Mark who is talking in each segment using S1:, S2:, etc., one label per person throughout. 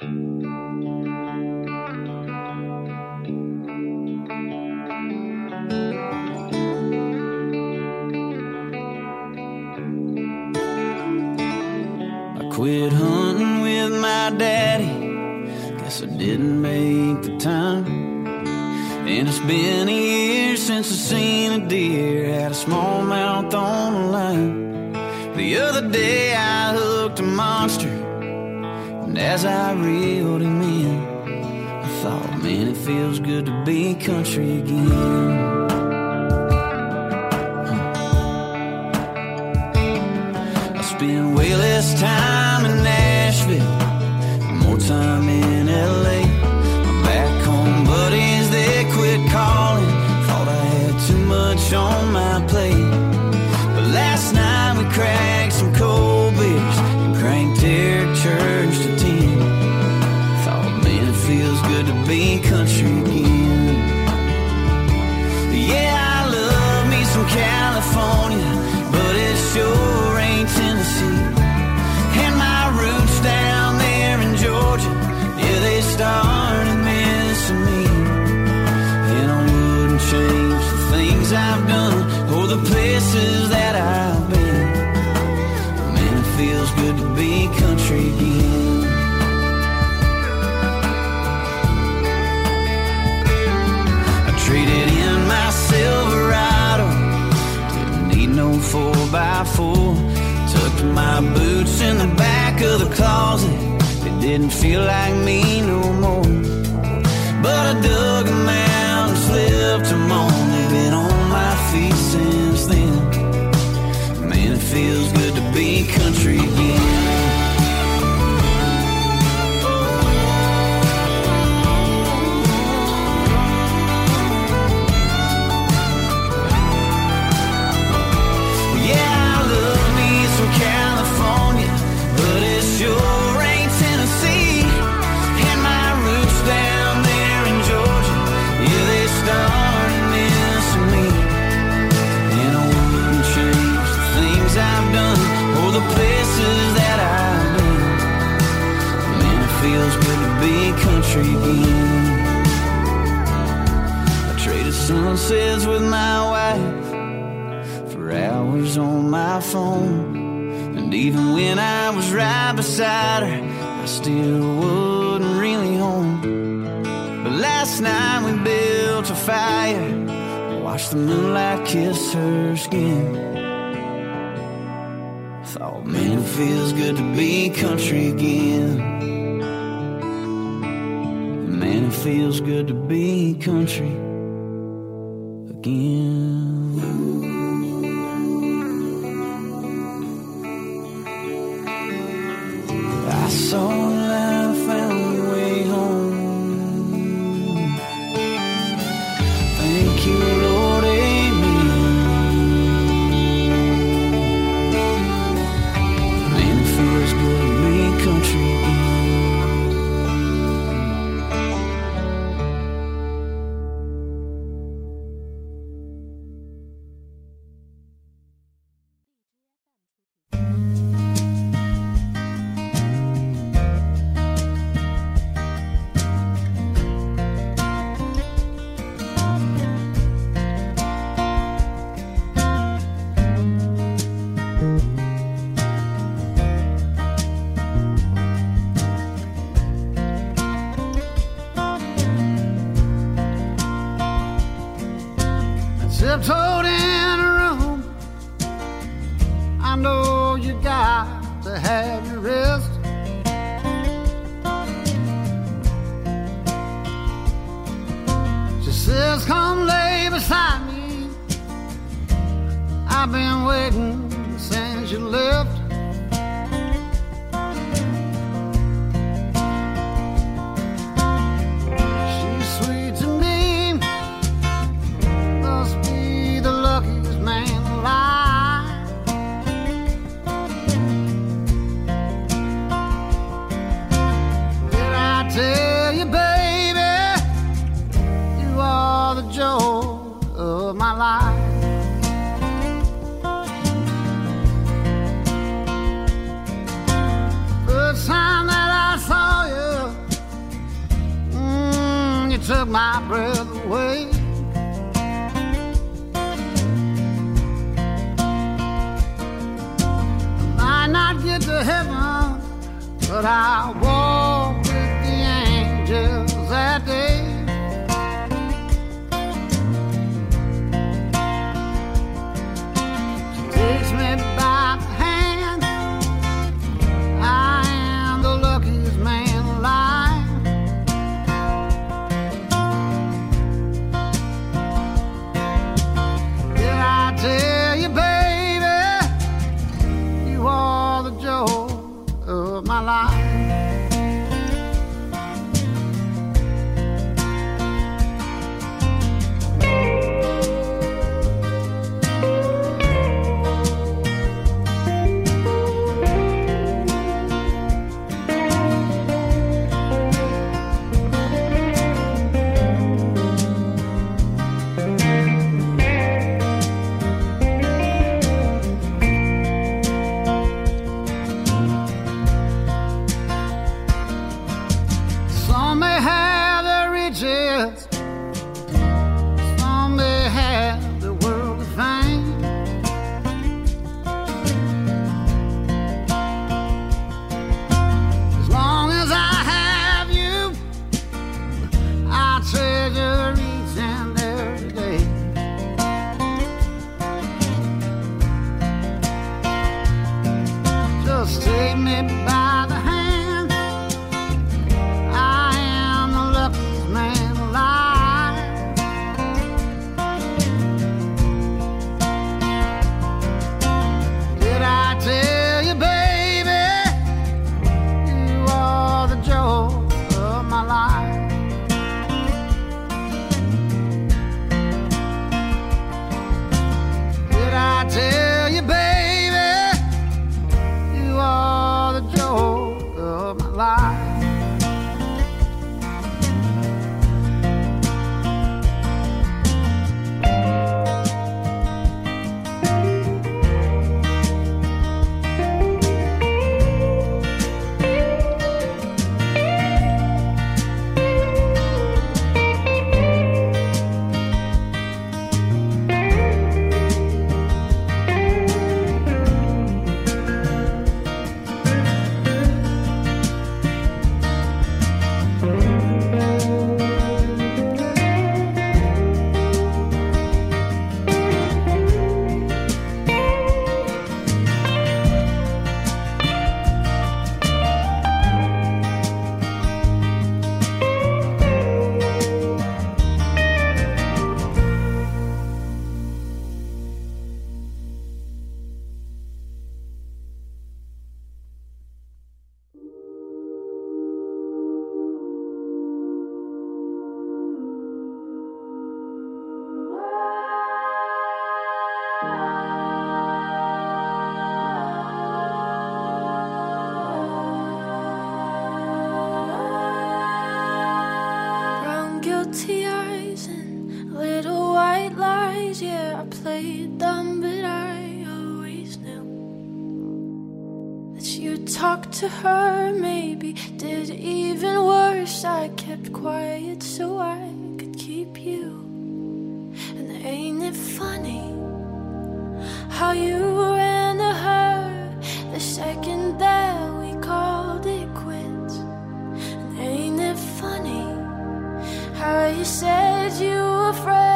S1: I quit hunting with my daddy. Guess I didn't make the time. And it's been a year since I seen a deer had a smallmouth on a line. The other day I hooked a monster. As I reeled him in, I thought, man, it feels good to be country again. I spend way less time in Left my boots in the back of the closet. It didn't feel like me no more. But I dug them out and slipped them kiss her skin. Thought, man, it feels good to be country again. Man, it feels good to be country again. I saw
S2: says, Come lay beside me. I've been waiting since you left She took my breath away. I might not get to heaven, but I walk with the angels.
S3: played dumb, but I always knew that you talked to her, maybe did even worse. I kept quiet so I could keep you. And ain't it funny how you ran to her the second that we called it quits? And ain't it funny how you said you were afraid?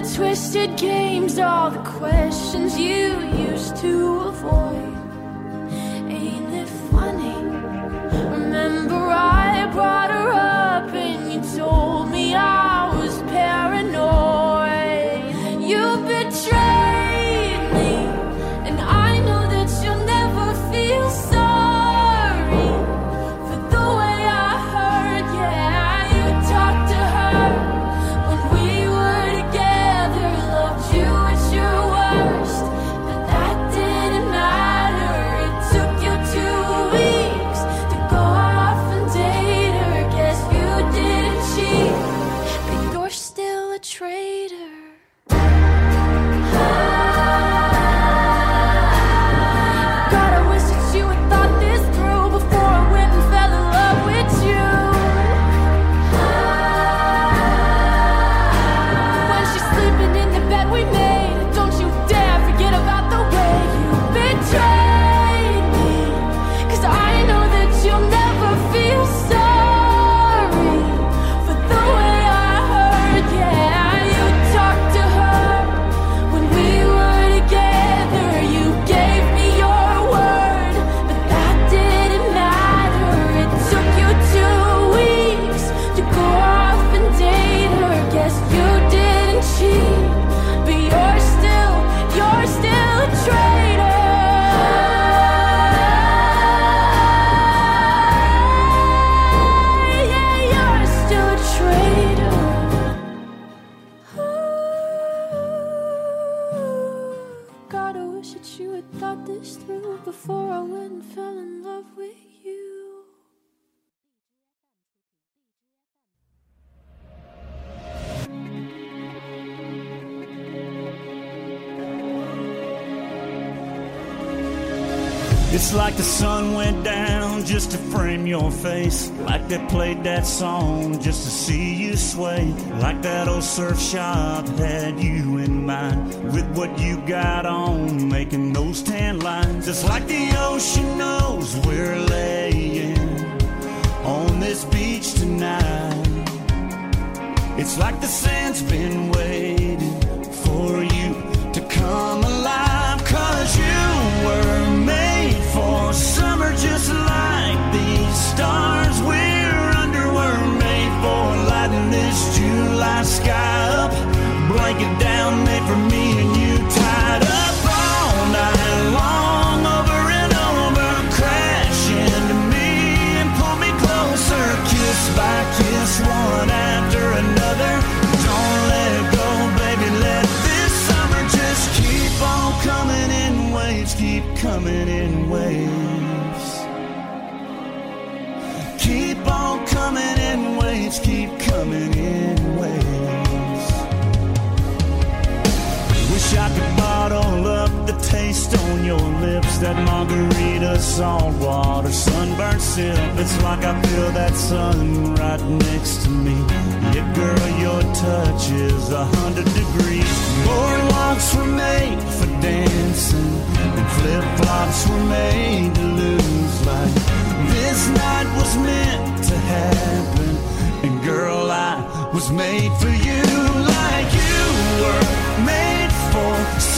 S3: the twisted games, all the questions you used to avoid.
S1: It's like the sun went down just to frame your face. Like they played that song just to see you sway. Like that old surf shop had you in mind. With what you got on, making those tan lines. It's like the ocean knows we're laying on this beach tonight. It's like the sand's been waiting. That margarita, salt water, sunburned silk. It's like I feel that sun right next to me. Yeah, girl, your touch is a hundred degrees. Boardwalks were made for dancing, and flip flops were made to lose light. This night was meant to happen, and girl, I was made for you like you were made for.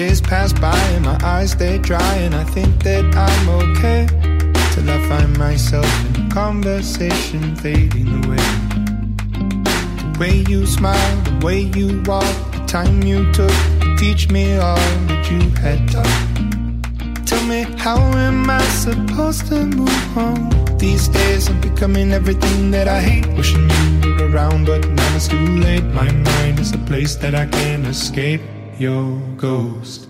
S4: Days pass by and my eyes they dry and I think that I'm okay till I find myself in conversation fading away. The way you smile, the way you walk, the time you took to teach me all that you had taught. Tell me how am I supposed to move on? These days I'm becoming everything that I hate. Wishing you were around, but now it's too late. My mind is a place that I can't escape your ghost.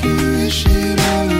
S4: Could wish it all away.